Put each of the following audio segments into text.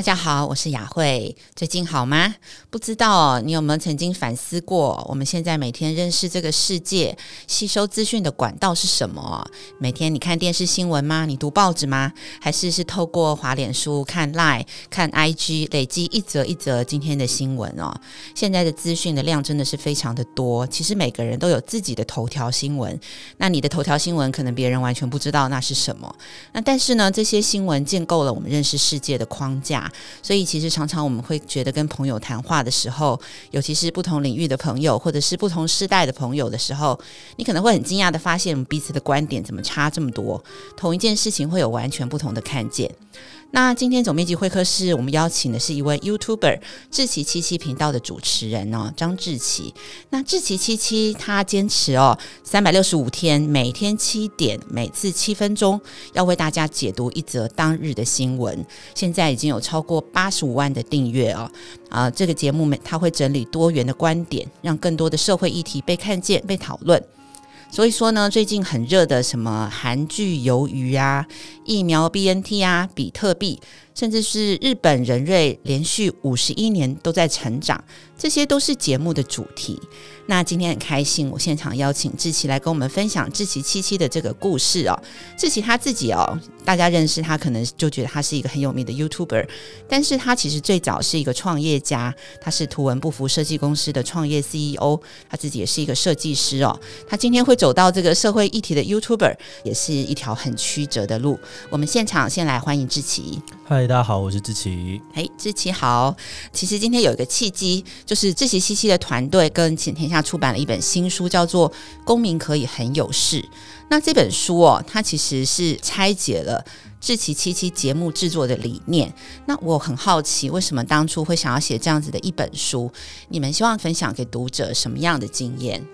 大家好，我是雅慧，最近好吗？不知道你有没有曾经反思过，我们现在每天认识这个世界、吸收资讯的管道是什么？每天你看电视新闻吗？你读报纸吗？还是是透过滑脸书、看 Line、看 IG，累积一则一则今天的新闻哦？现在的资讯的量真的是非常的多，其实每个人都有自己的头条新闻，那你的头条新闻可能别人完全不知道那是什么，那但是呢，这些新闻建构了我们认识世界的框架。所以，其实常常我们会觉得跟朋友谈话的时候，尤其是不同领域的朋友，或者是不同世代的朋友的时候，你可能会很惊讶的发现，彼此的观点怎么差这么多？同一件事情会有完全不同的看见。那今天总编辑会客室，我们邀请的是一位 YouTuber 志奇七七频道的主持人哦，张志奇。那志奇七七他坚持哦，三百六十五天，每天七点，每次七分钟，要为大家解读一则当日的新闻。现在已经有超过八十五万的订阅哦。啊，这个节目每他会整理多元的观点，让更多的社会议题被看见、被讨论。所以说呢，最近很热的什么韩剧《鱿鱼》啊，疫苗 BNT 啊，比特币。甚至是日本人瑞连续五十一年都在成长，这些都是节目的主题。那今天很开心，我现场邀请志奇来跟我们分享志奇七七的这个故事哦。志奇他自己哦，大家认识他可能就觉得他是一个很有名的 YouTuber，但是他其实最早是一个创业家，他是图文不符设计公司的创业 CEO，他自己也是一个设计师哦。他今天会走到这个社会议题的 YouTuber，也是一条很曲折的路。我们现场先来欢迎志奇。嗨，大家好，我是志奇。嘿，志奇好。其实今天有一个契机，就是志奇七七的团队跟浅天下。出版了一本新书，叫做《公民可以很有事》。那这本书哦，它其实是拆解了志奇七七节目制作的理念。那我很好奇，为什么当初会想要写这样子的一本书？你们希望分享给读者什么样的经验？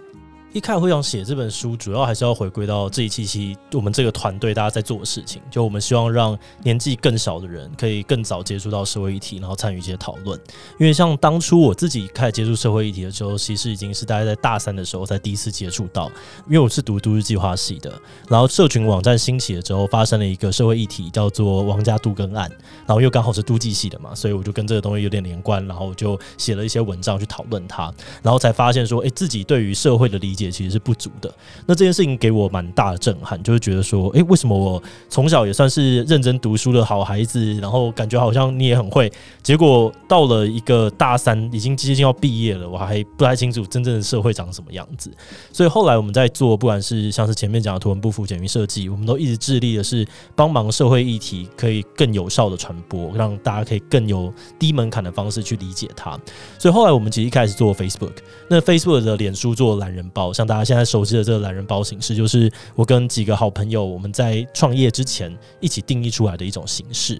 一开始会想写这本书，主要还是要回归到这一期期我们这个团队大家在做的事情。就我们希望让年纪更小的人可以更早接触到社会议题，然后参与一些讨论。因为像当初我自己开始接触社会议题的时候，其实已经是大概在大三的时候才第一次接触到。因为我是读都市计划系的，然后社群网站兴起了之后，发生了一个社会议题叫做王家都更案，然后又刚好是都计系的嘛，所以我就跟这个东西有点连贯，然后我就写了一些文章去讨论它，然后才发现说，哎，自己对于社会的理解。其实是不足的。那这件事情给我蛮大的震撼，就是觉得说，诶，为什么我从小也算是认真读书的好孩子，然后感觉好像你也很会，结果到了一个大三，已经接近要毕业了，我还不太清楚真正的社会长什么样子。所以后来我们在做，不管是像是前面讲的图文不符简明设计，我们都一直致力的是帮忙社会议题可以更有效的传播，让大家可以更有低门槛的方式去理解它。所以后来我们其实一开始做 Facebook，那 Facebook 的脸书做懒人包。像大家现在熟悉的这个懒人包形式，就是我跟几个好朋友，我们在创业之前一起定义出来的一种形式。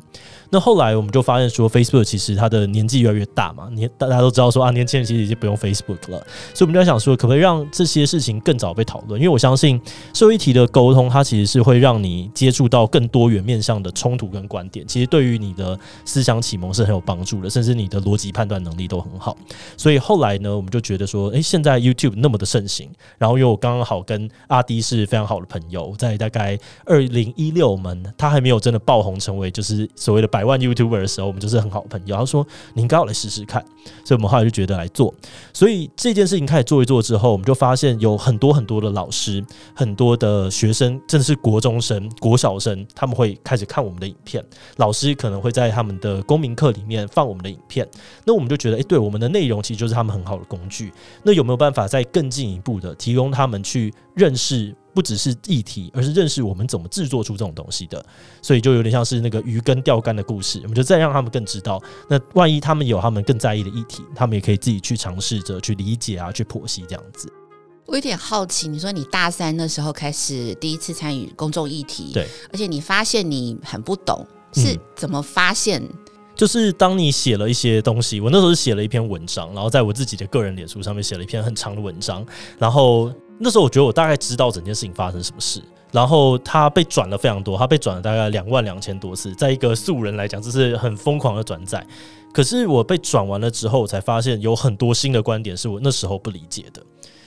那后来我们就发现说，Facebook 其实它的年纪越来越大嘛，年大家都知道说啊，年轻人其实已经不用 Facebook 了，所以我们就在想说，可不可以让这些事情更早被讨论？因为我相信社会议题的沟通，它其实是会让你接触到更多元面向的冲突跟观点，其实对于你的思想启蒙是很有帮助的，甚至你的逻辑判断能力都很好。所以后来呢，我们就觉得说，诶，现在 YouTube 那么的盛行，然后因为我刚刚好跟阿迪是非常好的朋友，在大概二零一六年，他还没有真的爆红成为就是所谓的。百万 YouTuber 的时候，我们就是很好的朋友。他说：“你应该要来试试看。”所以，我们后来就觉得来做。所以这件事情开始做一做之后，我们就发现有很多很多的老师、很多的学生，甚至是国中生、国小生，他们会开始看我们的影片。老师可能会在他们的公民课里面放我们的影片。那我们就觉得，诶，对，我们的内容其实就是他们很好的工具。那有没有办法再更进一步的提供他们去认识？不只是议题，而是认识我们怎么制作出这种东西的，所以就有点像是那个鱼跟钓竿的故事。我们就再让他们更知道，那万一他们有他们更在意的议题，他们也可以自己去尝试着去理解啊，去剖析这样子。我有点好奇，你说你大三的时候开始第一次参与公众议题，对，而且你发现你很不懂，是怎么发现？嗯，就是当你写了一些东西，我那时候是写了一篇文章，然后在我自己的个人脸书上面写了一篇很长的文章，然后。那时候我觉得我大概知道整件事情发生什么事，然后他被转了非常多，他被转了大概两万两千多次，在一个素人来讲，这是很疯狂的转载。可是我被转完了之后，我才发现有很多新的观点是我那时候不理解的，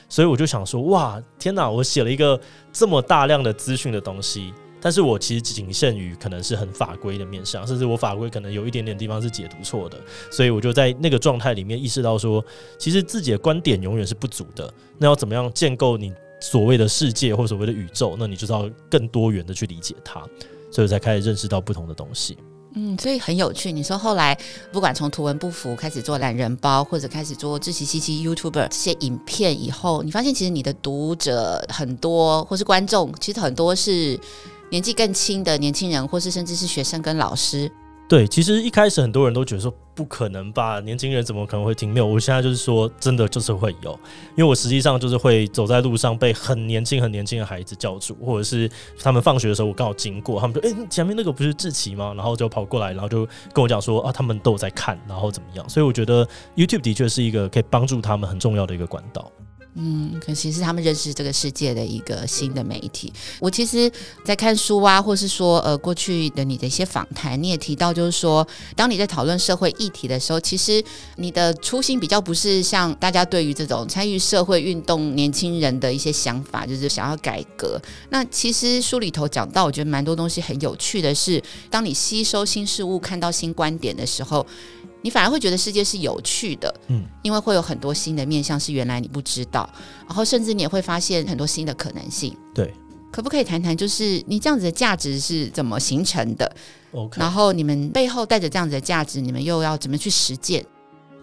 所以我就想说，哇，天哪！我写了一个这么大量的资讯的东西，但是我其实仅限于可能是很法规的面向，甚至我法规可能有一点点地方是解读错的，所以我就在那个状态里面意识到说，其实自己的观点永远是不足的。那要怎么样建构你所谓的世界或所谓的宇宙？那你就要更多元的去理解它，所以才开始认识到不同的东西。嗯，所以很有趣。你说后来不管从图文不符开始做懒人包，或者开始做自习七七 YouTuber 这些影片以后，你发现其实你的读者很多，或是观众，其实很多是年纪更轻的年轻人，或是甚至是学生跟老师。对，其实一开始很多人都觉得说不可能吧，年轻人怎么可能会听？没有，我现在就是说真的就是会有，因为我实际上就是会走在路上被很年轻很年轻的孩子叫住，或者是他们放学的时候我刚好经过，他们说：“哎，前面那个不是志奇吗？”然后就跑过来，然后就跟我讲说：“啊，他们都有在看，然后怎么样？”所以我觉得 YouTube 的确是一个可以帮助他们很重要的一个管道。嗯，可其实他们认识这个世界的一个新的媒体。我其实，在看书啊，或是说，呃，过去的你的一些访谈，你也提到，就是说，当你在讨论社会议题的时候，其实你的初心比较不是像大家对于这种参与社会运动年轻人的一些想法，就是想要改革。那其实书里头讲到，我觉得蛮多东西很有趣的是，当你吸收新事物、看到新观点的时候。你反而会觉得世界是有趣的，嗯，因为会有很多新的面向是原来你不知道，然后甚至你也会发现很多新的可能性。对，可不可以谈谈，就是你这样子的价值是怎么形成的？OK，然后你们背后带着这样子的价值，你们又要怎么去实践？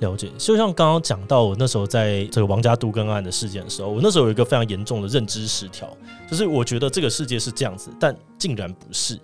了解，就像刚刚讲到，我那时候在这个王家渡根案的事件的时候，我那时候有一个非常严重的认知失调，就是我觉得这个世界是这样子，但竟然不是。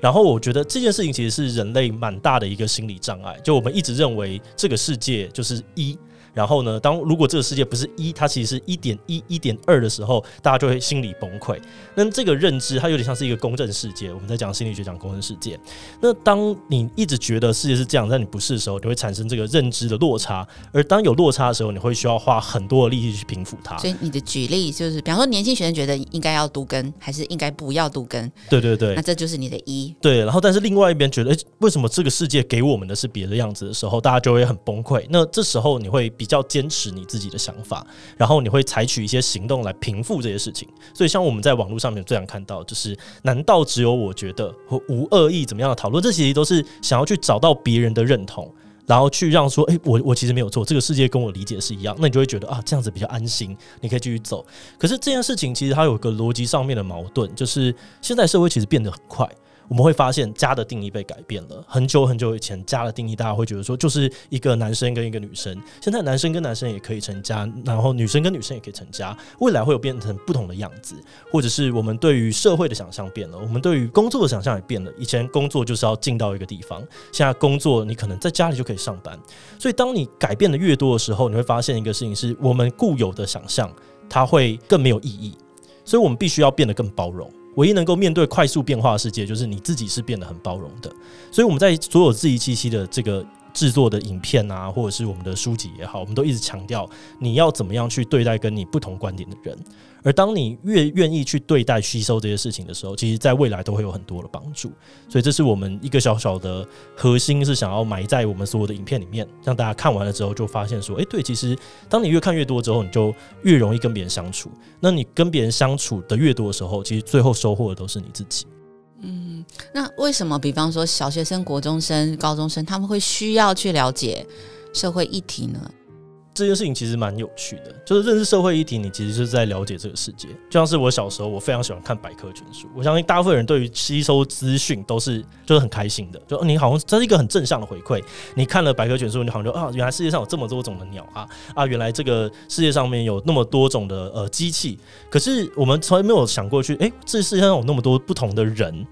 然后我觉得这件事情其实是人类蛮大的一个心理障碍，就我们一直认为这个世界就是一。然后呢，当如果这个世界不是一，它其实是一点一、一点二的时候，大家就会心理崩溃。那这个认知它有点像是一个公正世界，我们在讲心理学讲公正世界。那当你一直觉得世界是这样，但你不是的时候，你会产生这个认知的落差。而当有落差的时候，你会需要花很多的力气去平复它。所以你的举例就是，比方说年轻学生觉得应该要读根，还是应该不要读根？对对对，那这就是你的一。对，然后但是另外一边觉得，诶，为什么这个世界给我们的是别的样子的时候，大家就会很崩溃。那这时候你会比比较坚持你自己的想法，然后你会采取一些行动来平复这些事情。所以，像我们在网络上面最常看到，就是难道只有我觉得和无恶意怎么样的讨论？这其实都是想要去找到别人的认同，然后去让说，诶，我我其实没有错，这个世界跟我理解是一样。那你就会觉得啊，这样子比较安心，你可以继续走。可是这件事情其实它有个逻辑上面的矛盾，就是现在社会其实变得很快。我们会发现家的定义被改变了。很久很久以前，家的定义大家会觉得说，就是一个男生跟一个女生。现在男生跟男生也可以成家，然后女生跟女生也可以成家。未来会有变成不同的样子，或者是我们对于社会的想象变了，我们对于工作的想象也变了。以前工作就是要进到一个地方，现在工作你可能在家里就可以上班。所以当你改变的越多的时候，你会发现一个事情是我们固有的想象，它会更没有意义。所以我们必须要变得更包容。唯一能够面对快速变化的世界，就是你自己是变得很包容的。所以我们在所有质疑七七的这个制作的影片啊，或者是我们的书籍也好，我们都一直强调你要怎么样去对待跟你不同观点的人。而当你越愿意去对待、吸收这些事情的时候，其实在未来都会有很多的帮助。所以这是我们一个小小的核心，是想要埋在我们所有的影片里面，让大家看完了之后就发现说：哎，对，其实当你越看越多之后，你就越容易跟别人相处。那你跟别人相处的越多的时候，其实最后收获的都是你自己。嗯，那为什么，比方说小学生、国中生、高中生，他们会需要去了解社会议题呢？这件事情其实蛮有趣的，就是认识社会议题，你其实是在了解这个世界。就像是我小时候，我非常喜欢看百科全书。我相信大部分人对于吸收资讯都是就是很开心的，就你好像这是一个很正向的回馈。你看了百科全书，你好像就啊，原来世界上有这么多种的鸟啊啊，原来这个世界上面有那么多种的呃机器。可是我们从来没有想过去，诶，这世界上有那么多不同的人。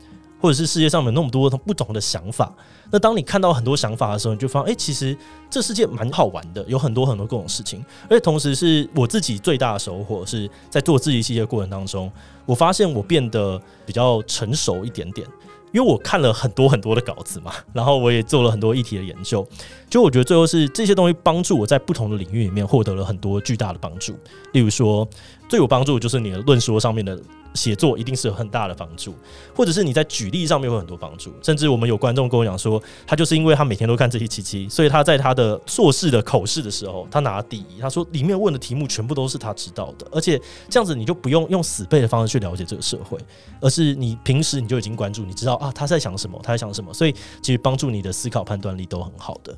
或者是世界上有那么多不同的想法，那当你看到很多想法的时候，你就发现，哎、其实这世界蛮好玩的，有很多很多各种事情。而且同时，是我自己最大的收获是在做志祺七七的过程当中，我发现我变得比较成熟一点点，因为我看了很多很多的稿子嘛，然后我也做了很多议题的研究，就我觉得最后是这些东西帮助我在不同的领域里面获得了很多巨大的帮助。例如说，最有帮助的就是你的论说上面的。写作一定是有很大的帮助，或者是你在举例上面会有很多帮助。甚至我们有观众跟我讲说，他就是因为他每天都看这些七七，所以他在他的硕士的口试的时候，他拿第一。他说里面问的题目全部都是他知道的，而且这样子你就不用用死背的方式去了解这个社会，而是你平时你就已经关注，你知道啊他在想什么，他在想什么，所以其实帮助你的思考判断力都很好的。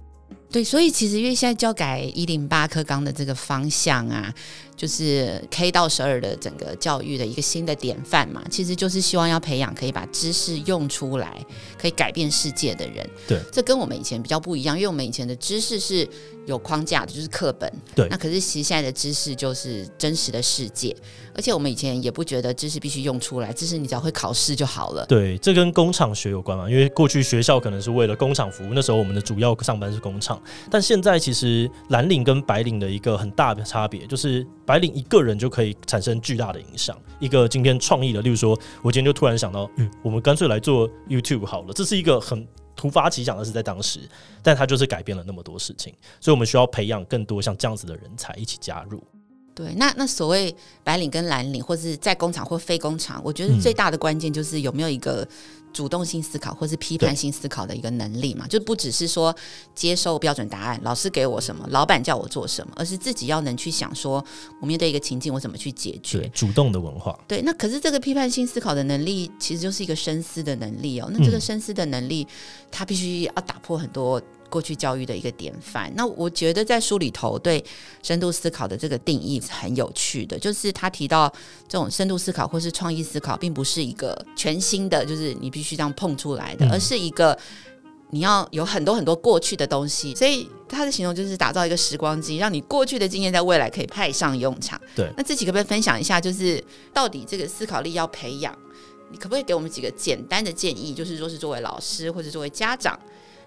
对，所以其实因为现在教改一零八课纲的这个方向啊，就是 K 到十二的整个教育的一个新的典范嘛，其实就是希望要培养可以把知识用出来，可以改变世界的人。对，这跟我们以前比较不一样，因为我们以前的知识是有框架的，就是课本。对，那可是其实现在的知识就是真实的世界，而且我们以前也不觉得知识必须用出来，知识你只要会考试就好了。对，这跟工厂学有关嘛，因为过去学校可能是为了工厂服务，那时候我们的主要上班是工厂。但现在其实蓝领跟白领的一个很大的差别，就是白领一个人就可以产生巨大的影响。一个今天创意的，例如说，我今天就突然想到，嗯，我们干脆来做 YouTube 好了。这是一个很突发奇想的事，在当时，但它就是改变了那么多事情。所以我们需要培养更多像这样子的人才一起加入。对，那那所谓白领跟蓝领，或是在工厂或非工厂，我觉得最大的关键就是有没有一个。主动性思考或是批判性思考的一个能力嘛，就不只是说接受标准答案，老师给我什么，老板叫我做什么，而是自己要能去想说，我面对一个情境，我怎么去解决？对，主动的文化。对，那可是这个批判性思考的能力，其实就是一个深思的能力哦。那这个深思的能力，它必须要打破很多。过去教育的一个典范。那我觉得在书里头对深度思考的这个定义是很有趣的，就是他提到这种深度思考或是创意思考，并不是一个全新的，就是你必须这样碰出来的，而是一个你要有很多很多过去的东西。所以他的形容就是打造一个时光机，让你过去的经验在未来可以派上用场。对，那自己可不可以分享一下，就是到底这个思考力要培养，你可不可以给我们几个简单的建议？就是说是作为老师或者作为家长。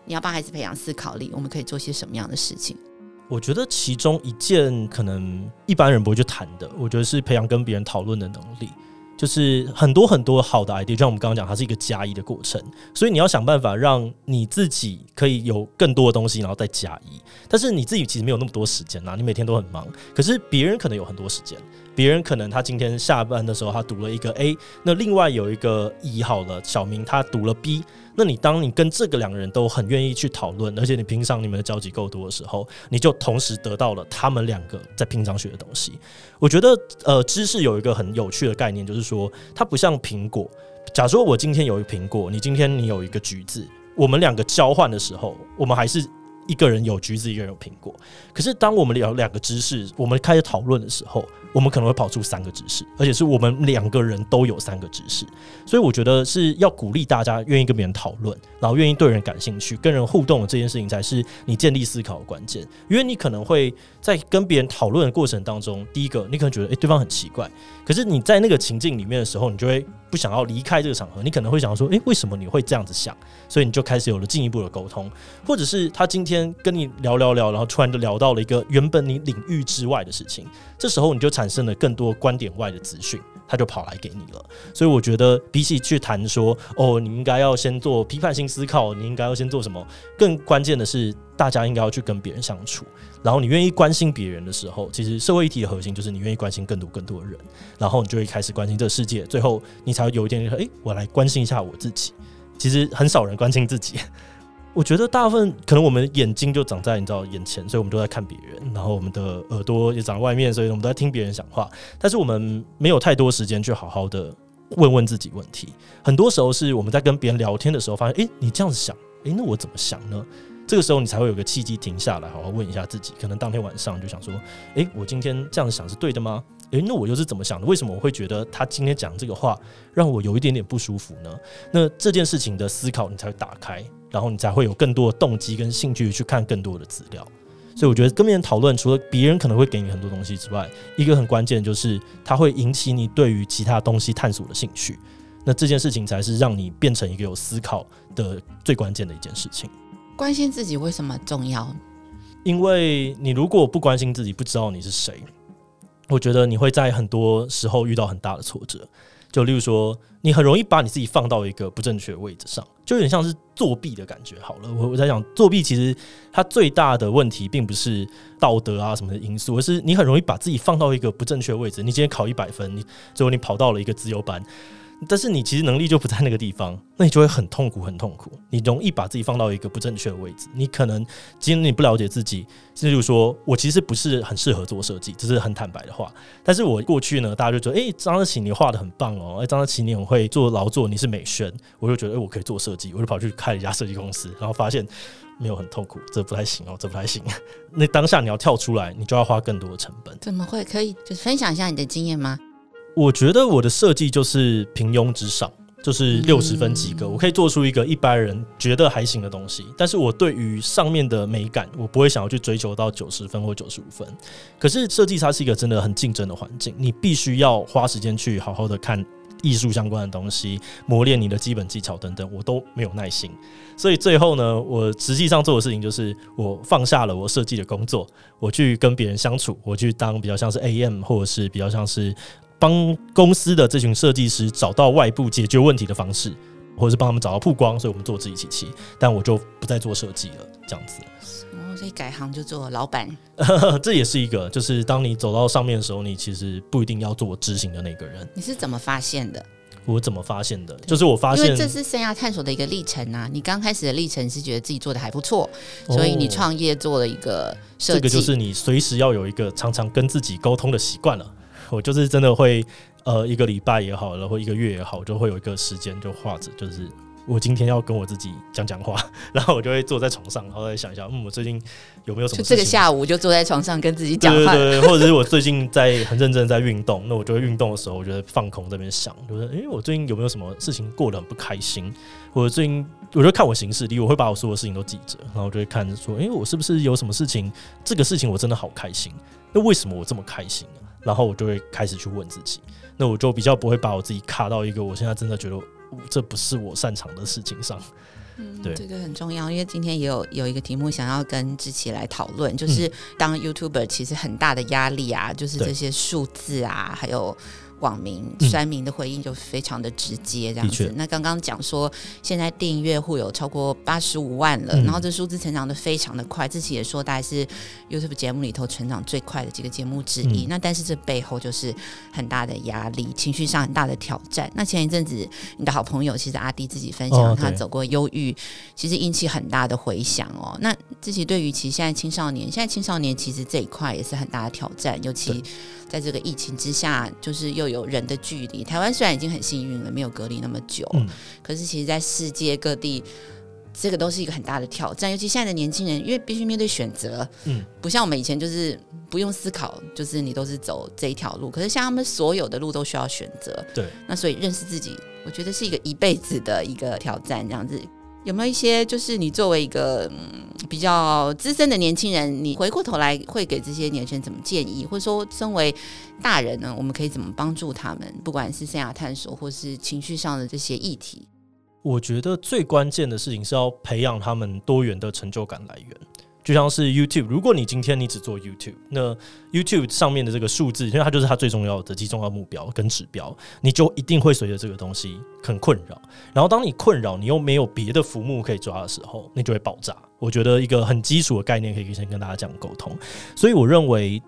你要帮孩子培养思考力，我们可以做些什么样的事情？我觉得其中一件可能一般人不会去谈的，我觉得是培养跟别人讨论的能力。就是很多很多好的 idea，就像我们刚刚讲，它是一个加一的过程，所以你要想办法让你自己可以有更多的东西，然后再加一。但是你自己其实没有那么多时间呐，你每天都很忙，可是别人可能有很多时间。别人可能他今天下班的时候，他读了一个 A，那另外有一个乙好了，小明他读了 B。那你当你跟这个两个人都很愿意去讨论，而且你平常你们的交集够多的时候，你就同时得到了他们两个在平常学的东西。我觉得，呃，知识有一个很有趣的概念，就是说它不像苹果。假如说我今天有一个苹果，你今天你有一个橘子，我们两个交换的时候，我们还是。一个人有橘子，一个人有苹果。可是当我们聊两个知识，我们开始讨论的时候，我们可能会跑出三个知识，而且是我们两个人都有三个知识。所以我觉得是要鼓励大家愿意跟别人讨论，然后愿意对人感兴趣、跟人互动的这件事情，才是你建立思考的关键。因为你可能会在跟别人讨论的过程当中，第一个你可能觉得诶，对方很奇怪，可是你在那个情境里面的时候，你就会不想要离开这个场合。你可能会想要说，诶，为什么你会这样子想？所以你就开始有了进一步的沟通，或者是他今天。跟你聊聊聊，然后突然就聊到了一个原本你领域之外的事情，这时候你就产生了更多观点外的资讯，他就跑来给你了。所以我觉得比起去谈说哦，你应该要先做批判性思考，你应该要先做什么，更关键的是大家应该要去跟别人相处。然后你愿意关心别人的时候，其实社会议题的核心就是你愿意关心更多更多的人，然后你就会开始关心这个世界，最后你才会有一天说，诶，我来关心一下我自己。其实很少人关心自己。我觉得大部分可能我们眼睛就长在你知道眼前，所以我们都在看别人，然后我们的耳朵也长在外面，所以我们都在听别人讲话。但是我们没有太多时间去好好的问问自己问题。很多时候是我们在跟别人聊天的时候，发现，诶，你这样子想，诶，那我怎么想呢？这个时候你才会有个契机停下来，好好问一下自己。可能当天晚上就想说，诶，我今天这样想是对的吗？诶，那我又是怎么想的？为什么我会觉得他今天讲这个话让我有一点点不舒服呢？那这件事情的思考你才会打开。然后你才会有更多的动机跟兴趣去看更多的资料，所以我觉得跟别人讨论，除了别人可能会给你很多东西之外，一个很关键就是它会引起你对于其他东西探索的兴趣。那这件事情才是让你变成一个有思考的最关键的一件事情。关心自己为什么重要？因为你如果不关心自己，不知道你是谁，我觉得你会在很多时候遇到很大的挫折。就例如说，你很容易把你自己放到一个不正确的位置上，就有点像是作弊的感觉。好了，我我在想作弊，其实它最大的问题并不是道德啊什么的因素，而是你很容易把自己放到一个不正确的位置。你今天考一百分，你最后你跑到了一个自由班。但是你其实能力就不在那个地方，那你就会很痛苦，很痛苦。你容易把自己放到一个不正确的位置。你可能今天你不了解自己，例如说我其实不是很适合做设计，这是很坦白的话。但是我过去呢，大家就觉得，诶，张德启你画的很棒哦，诶，张德启你很会做劳作，你是美宣，我就觉得，诶，我可以做设计，我就跑去开了一家设计公司，然后发现没有很痛苦，这不太行哦，这不太行。那当下你要跳出来，你就要花更多的成本。怎么会？可以就是分享一下你的经验吗？我觉得我的设计就是平庸之上，就是六十分及格，我可以做出一个一般人觉得还行的东西。但是我对于上面的美感，我不会想要去追求到九十分或九十五分。可是设计它是一个真的很竞争的环境，你必须要花时间去好好的看艺术相关的东西，磨练你的基本技巧等等，我都没有耐心。所以最后呢，我实际上做的事情就是我放下了我设计的工作，我去跟别人相处，我去当比较像是 AM 或者是比较像是。帮公司的这群设计师找到外部解决问题的方式，或者是帮他们找到曝光，所以我们做自己机器，但我就不再做设计了，这样子。哦，所以改行就做老板，这也是一个，就是当你走到上面的时候，你其实不一定要做执行的那个人。你是怎么发现的？我怎么发现的？就是我发现，因为这是生涯探索的一个历程啊。你刚开始的历程是觉得自己做的还不错，所以你创业做了一个设计。这个就是你随时要有一个常常跟自己沟通的习惯了。我就是真的会，呃，一个礼拜也好，然后一个月也好，就会有一个时间就画着，就是我今天要跟我自己讲讲话，然后我就会坐在床上，然后再想一下，嗯，我最近有没有什么？就这个下午就坐在床上跟自己讲话，对对对，或者是我最近在很认真在运动，那我就会运动的时候，我觉得放空在那边想，就是，诶、欸，我最近有没有什么事情过得很不开心？或者最近，我就看我行事历，我会把我所有事情都记着，然后我就会看着说，诶、欸，我是不是有什么事情？这个事情我真的好开心，那为什么我这么开心？然后我就会开始去问自己，那我就比较不会把我自己卡到一个我现在真的觉得这不是我擅长的事情上。嗯，对，这个很重要，因为今天也有有一个题目想要跟志奇来讨论，就是当 YouTuber 其实很大的压力啊，就是这些数字啊，还有。网民、酸民的回应就非常的直接，这样子。那刚刚讲说，现在订阅户有超过八十五万了，然后这数字成长的非常的快。自己也说，大概是 YouTube 节目里头成长最快的几个节目之一。那但是这背后就是很大的压力，情绪上很大的挑战。那前一阵子，你的好朋友其实阿迪自己分享，他走过忧郁，其实引起很大的回响哦。那自己对于其实现在青少年，现在青少年其实这一块也是很大的挑战，尤其。在这个疫情之下，就是又有人的距离。台湾虽然已经很幸运了，没有隔离那么久，嗯，可是其实，在世界各地，这个都是一个很大的挑战。尤其现在的年轻人，因为必须面对选择，嗯，不像我们以前就是不用思考，就是你都是走这一条路。可是像他们所有的路都需要选择，对。那所以认识自己，我觉得是一个一辈子的一个挑战，这样子。有没有一些，就是你作为一个嗯比较资深的年轻人，你回过头来会给这些年轻人怎么建议，或者说身为大人呢，我们可以怎么帮助他们？不管是生涯探索，或是情绪上的这些议题，我觉得最关键的事情是要培养他们多元的成就感来源。就像是 YouTube，如果你今天你只做 YouTube，那 YouTube 上面的这个数字，因为它就是它最重要的、最重要的目标跟指标，你就一定会随着这个东西很困扰。然后当你困扰，你又没有别的浮木可以抓的时候，你就会爆炸。我觉得一个很基础的概念可以先跟大家这样沟通。所以我认为。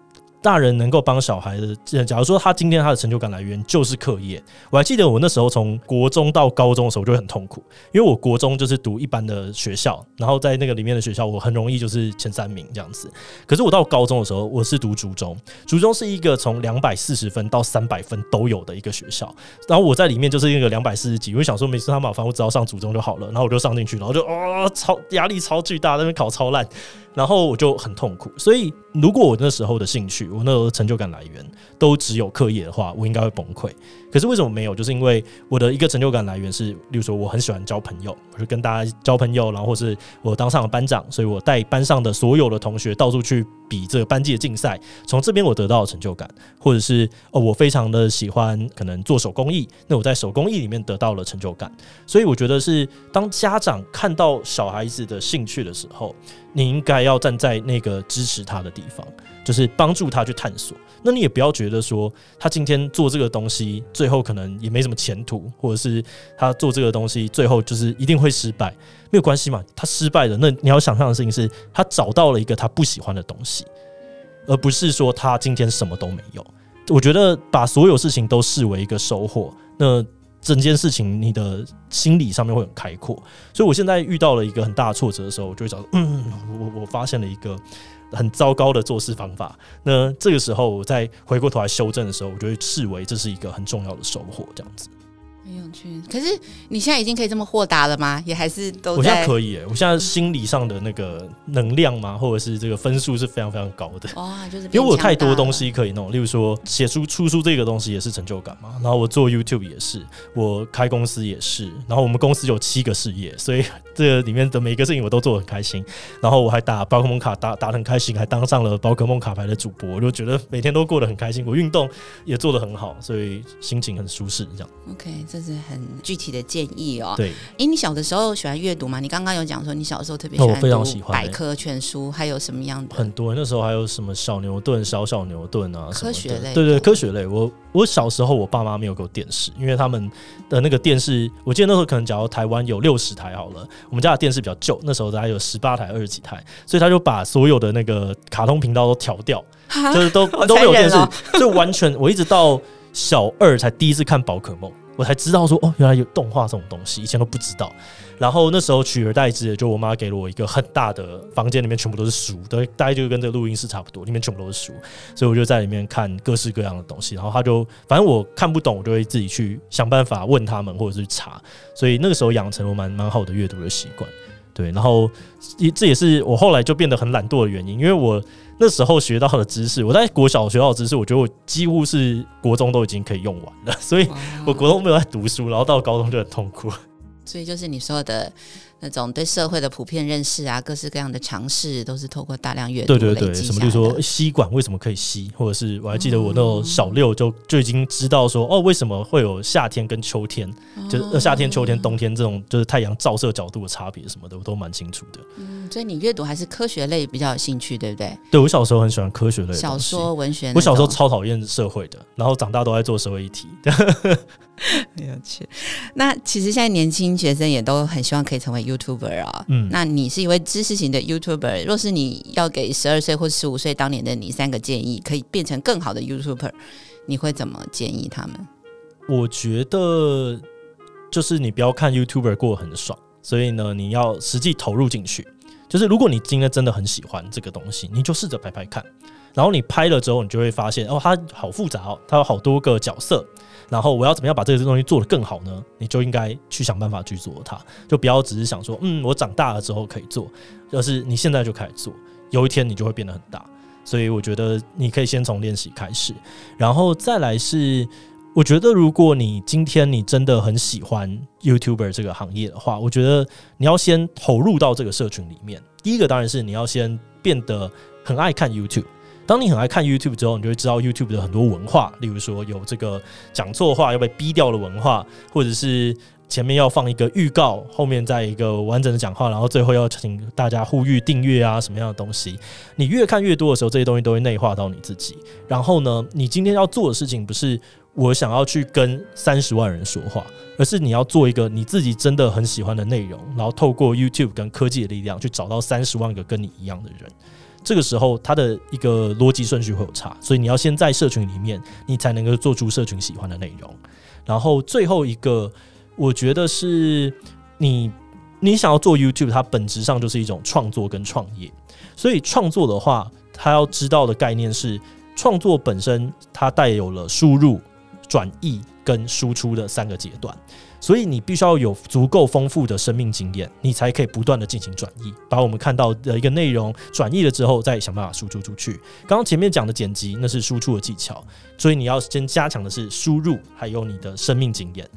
大人能够帮小孩的，假如说他今天他的成就感来源就是课业，我还记得我那时候从国中到高中的时候就很痛苦，因为我国中就是读一般的学校，然后在那个里面的学校我很容易就是前三名这样子。可是我到高中的时候，我是读竹中，竹中是一个从两百四十分到三百分都有的一个学校，然后我在里面就是一个两百四十几，我就想说没事，他麻烦我只要上竹中就好了，然后我就上进去，然后就啊、超压力超巨大，那边考超烂。然后我就很痛苦，所以如果我那时候的兴趣，我那时候成就感来源都只有课业的话，我应该会崩溃。可是为什么没有？就是因为我的一个成就感来源是，例如说我很喜欢交朋友，我就跟大家交朋友，然后或是我当上了班长，所以我带班上的所有的同学到处去比这个班级的竞赛，从这边我得到了成就感，或者是哦，我非常的喜欢可能做手工艺，那我在手工艺里面得到了成就感，所以我觉得是当家长看到小孩子的兴趣的时候，你应该要站在那个支持他的地方，就是帮助他去探索。那你也不要觉得说他今天做这个东西。最后可能也没什么前途，或者是他做这个东西最后就是一定会失败，没有关系嘛。他失败了，那你要想象的事情是他找到了一个他不喜欢的东西，而不是说他今天什么都没有。我觉得把所有事情都视为一个收获，那整件事情你的心理上面会很开阔。所以我现在遇到了一个很大的挫折的时候，我就会找，嗯，我我发现了一个。很糟糕的做事方法，那这个时候我再回过头来修正的时候，我就会视为这是一个很重要的收获，这样子。很有趣，可是你现在已经可以这么豁达了吗？也还是都？我现在可以，我现在心理上的那个能量嘛，或者是这个分数是非常非常高的。哇，就是因为我有太多东西可以弄，例如说写书、出书这个东西也是成就感嘛。然后我做 YouTube 也是，我开公司也是。然后我们公司有七个事业，所以这个里面的每一个事情我都做得很开心。然后我还打宝可梦卡打打得很开心，还当上了宝可梦卡牌的主播，我就觉得每天都过得很开心。我运动也做得很好，所以心情很舒适。这样。OK，这是很具体的建议哦。对，诶、欸，你小的时候喜欢阅读吗？你刚刚有讲说你小的时候特别喜欢读，百科全书，还有什么样的？很多，那时候还有什么小牛顿、小小牛顿啊，科学类。对对，科学类。我我小时候我爸妈没有给我电视，因为他们的那个电视，我记得那时候可能假如台湾有六十台好了，我们家的电视比较旧，那时候大概有十八台、二十几台，所以他就把所有的那个卡通频道都调掉，就是都 都没有电视，就完全我一直到小二才第一次看宝可梦。我才知道说哦，原来有动画这种东西，以前都不知道。然后那时候取而代之的，就我妈给了我一个很大的房间，里面全部都是书，对，大概就跟这个录音室差不多，里面全部都是书，所以我就在里面看各式各样的东西。然后他就反正我看不懂，我就会自己去想办法问他们，或者是查。所以那个时候养成了蛮蛮好的阅读的习惯。对，然后也这也是我后来就变得很懒惰的原因，因为我那时候学到的知识，我在国小学到的知识，我觉得我几乎是国中都已经可以用完了，所以我国中没有在读书，然后到高中就很痛苦。所以就是你说的。那种对社会的普遍认识啊，各式各样的尝试，都是透过大量阅读。对对对，什么就是说吸管为什么可以吸，或者是我还记得我那种小六就就已经知道说哦，为什么会有夏天跟秋天，就是夏天、秋天、冬天这种就是太阳照射角度的差别什么的，我都蛮清楚的。嗯，所以你阅读还是科学类比较有兴趣，对不对？对，我小时候很喜欢科学类小说、文学。我小时候超讨厌社会的，然后长大都在做社会议题。很有趣。那其实现在年轻学生也都很希望可以成为 YouTuber 啊。嗯，那你是一位知识型的 YouTuber，若是你要给十二岁或十五岁当年的你三个建议，可以变成更好的 YouTuber，你会怎么建议他们？我觉得就是你不要看 YouTuber 过得很爽，所以呢，你要实际投入进去。就是如果你今天真的很喜欢这个东西，你就试着拍拍看。然后你拍了之后，你就会发现哦，它好复杂哦，它有好多个角色。然后我要怎么样把这个东西做得更好呢？你就应该去想办法去做它，就不要只是想说，嗯，我长大了之后可以做，而是你现在就开始做，有一天你就会变得很大。所以我觉得你可以先从练习开始，然后再来是，我觉得如果你今天你真的很喜欢 YouTuber 这个行业的话，我觉得你要先投入到这个社群里面。第一个当然是你要先变得很爱看 YouTube。当你很爱看 YouTube 之后，你就会知道 YouTube 的很多文化，例如说有这个讲错话要被逼掉的文化，或者是前面要放一个预告，后面再一个完整的讲话，然后最后要请大家呼吁订阅啊什么样的东西。你越看越多的时候，这些东西都会内化到你自己。然后呢，你今天要做的事情不是我想要去跟三十万人说话，而是你要做一个你自己真的很喜欢的内容，然后透过 YouTube 跟科技的力量去找到三十万个跟你一样的人。这个时候，它的一个逻辑顺序会有差，所以你要先在社群里面，你才能够做出社群喜欢的内容。然后最后一个，我觉得是你你想要做 YouTube，它本质上就是一种创作跟创业。所以创作的话，它要知道的概念是，创作本身它带有了输入、转译跟输出的三个阶段。所以你必须要有足够丰富的生命经验，你才可以不断的进行转译，把我们看到的一个内容转译了之后，再想办法输出出去。刚刚前面讲的剪辑，那是输出的技巧，所以你要先加强的是输入，还有你的生命经验。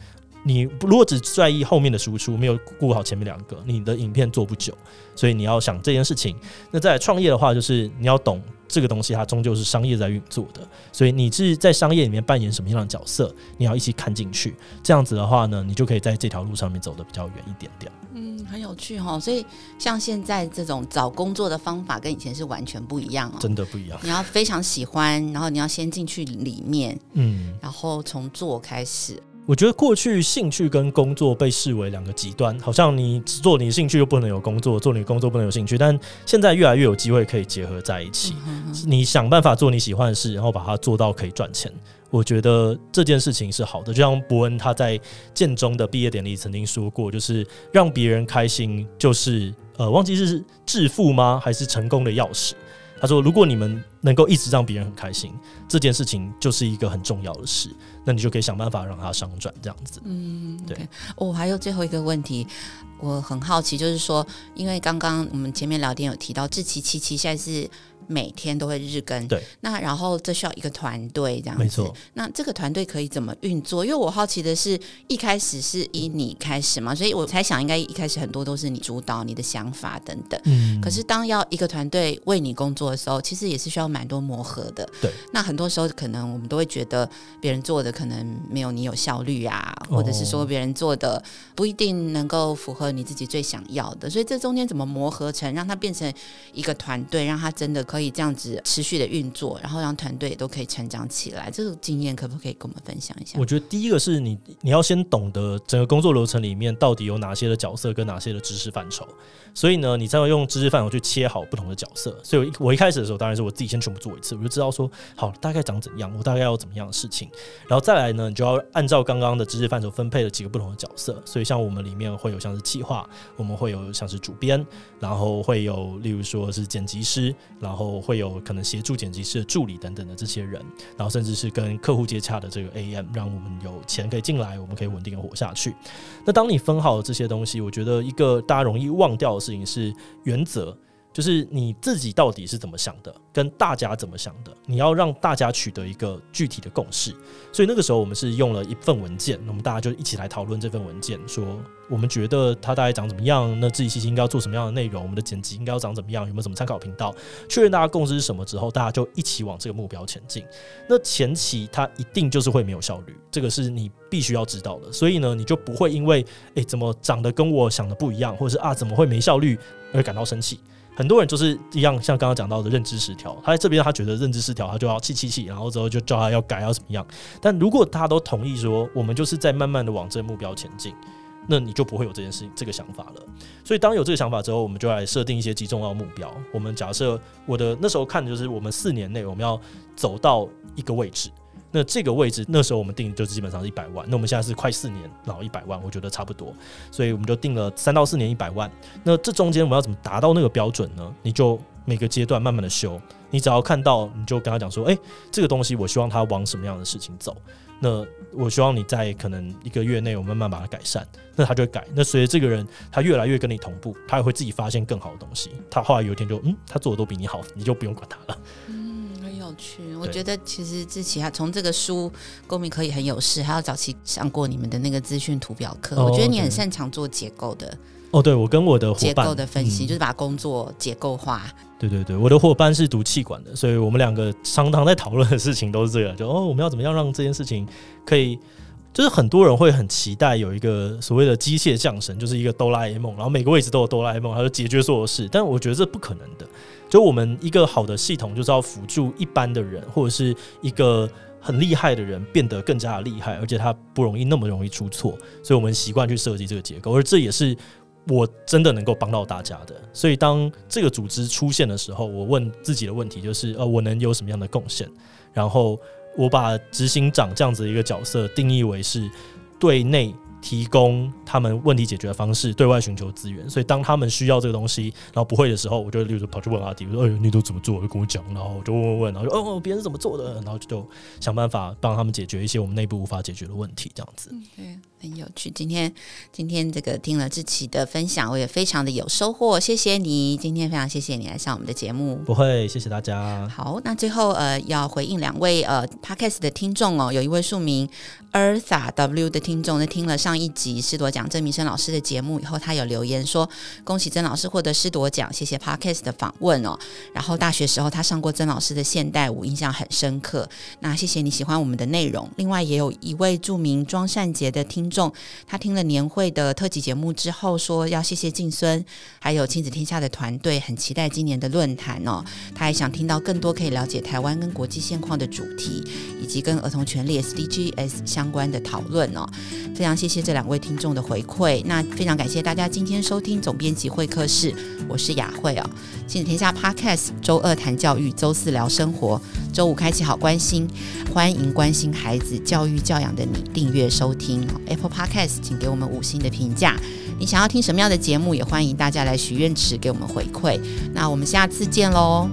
你如果只在意后面的输出，没有顾好前面两个，你的影片做不久。所以你要想这件事情。那在创业的话，就是你要懂这个东西，它终究是商业在运作的。所以你是在商业里面扮演什么样的角色，你要一起看进去。这样子的话呢，你就可以在这条路上面走得比较远一点点。嗯，很有趣哈。所以像现在这种找工作的方法跟以前是完全不一样哦，真的不一样。你要非常喜欢，然后你要先进去里面，嗯，然后从做开始。我觉得过去兴趣跟工作被视为两个极端，好像你做你的兴趣又不能有工作，做你的工作不能有兴趣。但现在越来越有机会可以结合在一起。嗯、哼哼你想办法做你喜欢的事，然后把它做到可以赚钱。我觉得这件事情是好的。就像伯恩他在建中的毕业典礼曾经说过，就是让别人开心，就是呃，忘记是致富吗？还是成功的钥匙？他说：“如果你们能够一直让别人很开心，这件事情就是一个很重要的事。那你就可以想办法让它商转，这样子。”嗯，对。我，还有最后一个问题，我很好奇，就是说，因为刚刚我们前面聊天有提到，志奇七七现在是。每天都会日更，对。那然后这需要一个团队这样子，没错。那这个团队可以怎么运作？因为我好奇的是，一开始是以你开始嘛，所以我猜想应该一开始很多都是你主导，你的想法等等。嗯。可是当要一个团队为你工作的时候，其实也是需要蛮多磨合的。对。那很多时候可能我们都会觉得别人做的可能没有你有效率啊，或者是说别人做的不一定能够符合你自己最想要的，所以这中间怎么磨合成让它变成一个团队，让它真的。可可以这样子持续的运作，然后让团队都可以成长起来。这个经验可不可以跟我们分享一下？我觉得第一个是你，你要先懂得整个工作流程里面到底有哪些的角色跟哪些的知识范畴。所以呢，你才会用知识范畴去切好不同的角色。所以，我一开始的时候，当然是我自己先全部做一次，我就知道说，好，大概长怎样，我大概要怎么样的事情。然后再来呢，你就要按照刚刚的知识范畴分配了几个不同的角色。所以，像我们里面会有像是企划，我们会有像是主编，然后会有例如说是剪辑师，然后会有可能协助剪辑师的助理等等的这些人，然后甚至是跟客户接洽的这个 AM，让我们有钱可以进来，我们可以稳定的活下去。那当你分好了这些东西，我觉得一个大家容易忘掉的事情是原则，就是你自己到底是怎么想的，跟大家怎么想的，你要让大家取得一个具体的共识。所以那个时候我们是用了一份文件，我们大家就一起来讨论这份文件，说我们觉得它大概长怎么样，那自己其实应该要做什么样的内容，我们的剪辑应该要长怎么样，有没有什么参考频道，确认大家共识是什么之后，大家就一起往这个目标前进。那前期它一定就是会没有效率，这个是你必须要知道的。所以呢，你就不会因为诶、怎么长得跟我想的不一样，或者是啊怎么会没效率而感到生气。很多人就是一样，像刚刚讲到的认知失调，他在这边他觉得认知失调，他就要气气气，然后之后就叫他要改要怎么样。但如果大家都同意说，我们就是在慢慢的往这个目标前进，那你就不会有这件事情这个想法了。所以当有这个想法之后，我们就来设定一些极重要目标。我们假设我的那时候看的就是我们四年内我们要走到一个位置。那这个位置那时候我们定就是基本上是一百万，那我们现在是快四年，然后一百万，我觉得差不多，所以我们就定了三到四年一百万。那这中间我们要怎么达到那个标准呢？你就每个阶段慢慢的修，你只要看到你就跟他讲说，诶，这个东西我希望他往什么样的事情走，那我希望你在可能一个月内我慢慢把它改善，那他就会改。那随着这个人他越来越跟你同步，他也会自己发现更好的东西。他后来有一天就嗯，他做的都比你好，你就不用管他了。趣，我觉得其实志奇啊从这个书《公民可以很有事》，还有早期上过你们的那个资讯图表课，哦、我觉得你很擅长做结构的。哦，对，我跟我的结构的分析，嗯、就是把工作结构化。对对对，我的伙伴是读气管的，所以我们两个常常在讨论的事情都是这个，就哦，我们要怎么样让这件事情可以。就是很多人会很期待有一个所谓的机械降神，就是一个哆啦 A 梦，然后每个位置都有哆啦 A 梦，它就解决所有事。但我觉得这不可能的。就我们一个好的系统，就是要辅助一般的人，或者是一个很厉害的人变得更加的厉害，而且他不容易那么容易出错。所以我们习惯去设计这个结构，而这也是我真的能够帮到大家的。所以当这个组织出现的时候，我问自己的问题就是：呃，我能有什么样的贡献？然后。我把执行长这样子的一个角色定义为是对内提供他们问题解决的方式，对外寻求资源。所以当他们需要这个东西，然后不会的时候，我就例如跑去问阿迪，我说：“哎，你都怎么做？”就跟我讲，然后我就问问问，然后就哦，别人是怎么做的？然后就，想办法帮他们解决一些我们内部无法解决的问题，这样子。很有趣，今天今天这个听了志奇的分享，我也非常的有收获，谢谢你，今天非常谢谢你来上我们的节目。不会，谢谢大家。好，那最后呃要回应两位呃 Podcast 的听众哦，有一位署名 Eartha W 的听众，那听了上上一集师铎奖郑明生老师的节目以后，他有留言说恭喜曾老师获得师铎奖，谢谢 Podcast 的访问哦。然后大学时候他上过曾老师的现代舞，印象很深刻。那谢谢你喜欢我们的内容。另外也有一位著名庄善杰的听众，他听了年会的特辑节目之后说要谢谢晋孙，还有亲子天下的团队，很期待今年的论坛哦。他还想听到更多可以了解台湾跟国际现况的主题，以及跟儿童权利 SDGs 相关的讨论哦。非常谢谢这两位听众的回馈，那非常感谢大家今天收听总编辑会客室，我是雅慧哦。亲子天下 Podcast 周二谈教育，周四聊生活，周五开启好关心，欢迎关心孩子教育教养的你订阅收听 Podcast，请给我们五星的评价。你想要听什么样的节目，也欢迎大家来许愿池给我们回馈。那我们下次见喽。